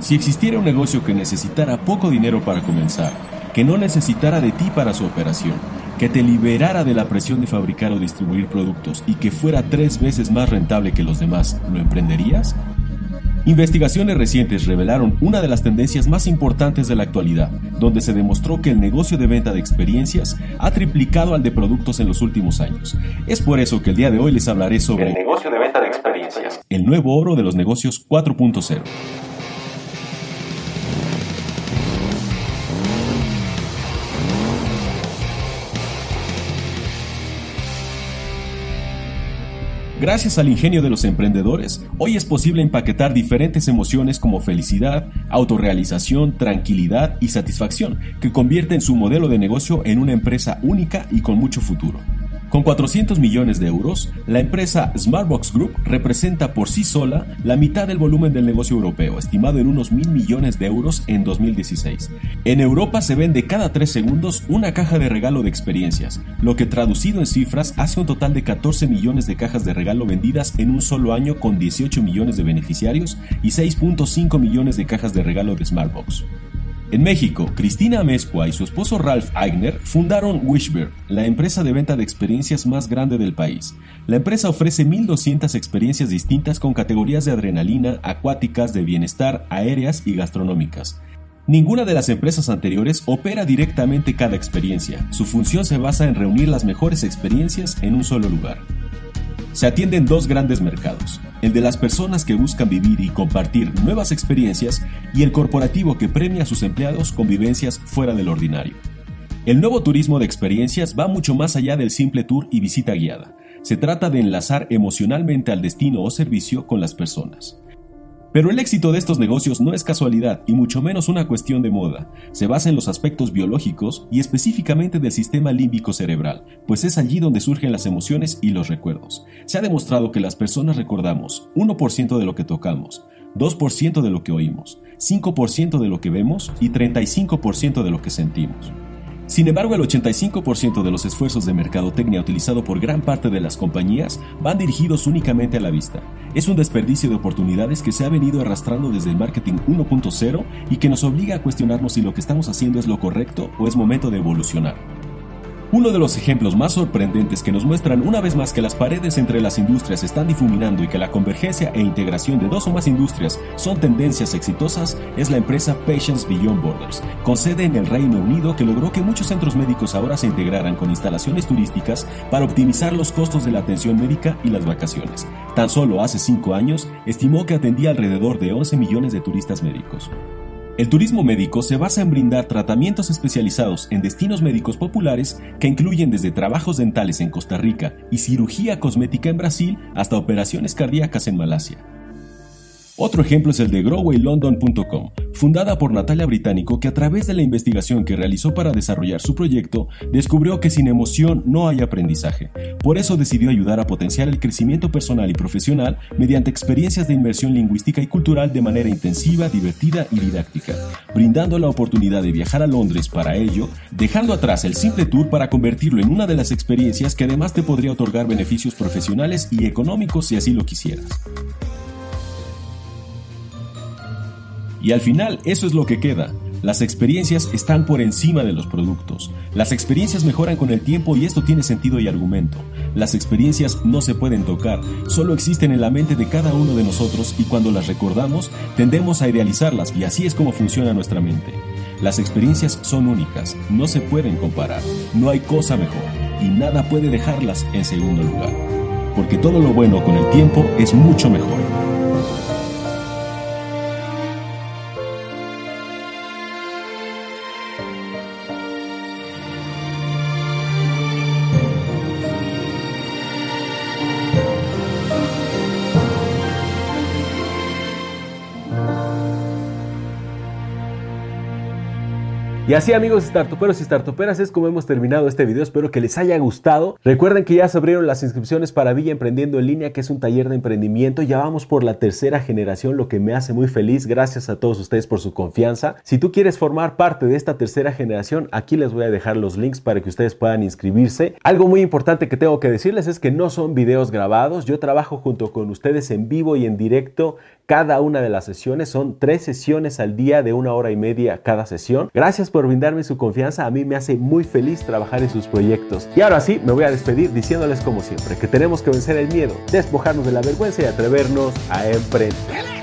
Si existiera un negocio que necesitara poco dinero para comenzar, que no necesitara de ti para su operación, que te liberara de la presión de fabricar o distribuir productos y que fuera tres veces más rentable que los demás, ¿lo emprenderías? Investigaciones recientes revelaron una de las tendencias más importantes de la actualidad, donde se demostró que el negocio de venta de experiencias ha triplicado al de productos en los últimos años. Es por eso que el día de hoy les hablaré sobre el negocio de venta de experiencias, el nuevo oro de los negocios 4.0. Gracias al ingenio de los emprendedores, hoy es posible empaquetar diferentes emociones como felicidad, autorrealización, tranquilidad y satisfacción, que convierten su modelo de negocio en una empresa única y con mucho futuro. Con 400 millones de euros, la empresa Smartbox Group representa por sí sola la mitad del volumen del negocio europeo, estimado en unos mil millones de euros en 2016. En Europa se vende cada tres segundos una caja de regalo de experiencias, lo que traducido en cifras hace un total de 14 millones de cajas de regalo vendidas en un solo año con 18 millones de beneficiarios y 6.5 millones de cajas de regalo de Smartbox. En México, Cristina Amezcua y su esposo Ralph Eigner fundaron Wishbear, la empresa de venta de experiencias más grande del país. La empresa ofrece 1.200 experiencias distintas con categorías de adrenalina, acuáticas, de bienestar, aéreas y gastronómicas. Ninguna de las empresas anteriores opera directamente cada experiencia. Su función se basa en reunir las mejores experiencias en un solo lugar. Se atienden dos grandes mercados, el de las personas que buscan vivir y compartir nuevas experiencias y el corporativo que premia a sus empleados con vivencias fuera del ordinario. El nuevo turismo de experiencias va mucho más allá del simple tour y visita guiada. Se trata de enlazar emocionalmente al destino o servicio con las personas. Pero el éxito de estos negocios no es casualidad y mucho menos una cuestión de moda. Se basa en los aspectos biológicos y específicamente del sistema límbico cerebral, pues es allí donde surgen las emociones y los recuerdos. Se ha demostrado que las personas recordamos 1% de lo que tocamos, 2% de lo que oímos, 5% de lo que vemos y 35% de lo que sentimos. Sin embargo, el 85% de los esfuerzos de mercadotecnia utilizado por gran parte de las compañías van dirigidos únicamente a la vista. Es un desperdicio de oportunidades que se ha venido arrastrando desde el marketing 1.0 y que nos obliga a cuestionarnos si lo que estamos haciendo es lo correcto o es momento de evolucionar. Uno de los ejemplos más sorprendentes que nos muestran una vez más que las paredes entre las industrias están difuminando y que la convergencia e integración de dos o más industrias son tendencias exitosas es la empresa Patients Beyond Borders, con sede en el Reino Unido que logró que muchos centros médicos ahora se integraran con instalaciones turísticas para optimizar los costos de la atención médica y las vacaciones. Tan solo hace cinco años estimó que atendía alrededor de 11 millones de turistas médicos. El turismo médico se basa en brindar tratamientos especializados en destinos médicos populares que incluyen desde trabajos dentales en Costa Rica y cirugía cosmética en Brasil hasta operaciones cardíacas en Malasia. Otro ejemplo es el de GrowwayLondon.com, fundada por Natalia Británico que a través de la investigación que realizó para desarrollar su proyecto descubrió que sin emoción no hay aprendizaje. Por eso decidió ayudar a potenciar el crecimiento personal y profesional mediante experiencias de inmersión lingüística y cultural de manera intensiva, divertida y didáctica, brindando la oportunidad de viajar a Londres para ello, dejando atrás el simple tour para convertirlo en una de las experiencias que además te podría otorgar beneficios profesionales y económicos si así lo quisieras. Y al final eso es lo que queda. Las experiencias están por encima de los productos. Las experiencias mejoran con el tiempo y esto tiene sentido y argumento. Las experiencias no se pueden tocar, solo existen en la mente de cada uno de nosotros y cuando las recordamos tendemos a idealizarlas y así es como funciona nuestra mente. Las experiencias son únicas, no se pueden comparar, no hay cosa mejor y nada puede dejarlas en segundo lugar. Porque todo lo bueno con el tiempo es mucho mejor. Y así amigos startuperos y startuperas es como hemos terminado este video, espero que les haya gustado. Recuerden que ya se abrieron las inscripciones para Villa Emprendiendo en línea, que es un taller de emprendimiento, ya vamos por la tercera generación, lo que me hace muy feliz, gracias a todos ustedes por su confianza. Si tú quieres formar parte de esta tercera generación, aquí les voy a dejar los links para que ustedes puedan inscribirse. Algo muy importante que tengo que decirles es que no son videos grabados, yo trabajo junto con ustedes en vivo y en directo cada una de las sesiones, son tres sesiones al día de una hora y media cada sesión. Gracias por brindarme su confianza, a mí me hace muy feliz trabajar en sus proyectos. Y ahora sí, me voy a despedir diciéndoles como siempre que tenemos que vencer el miedo, despojarnos de la vergüenza y atrevernos a emprender.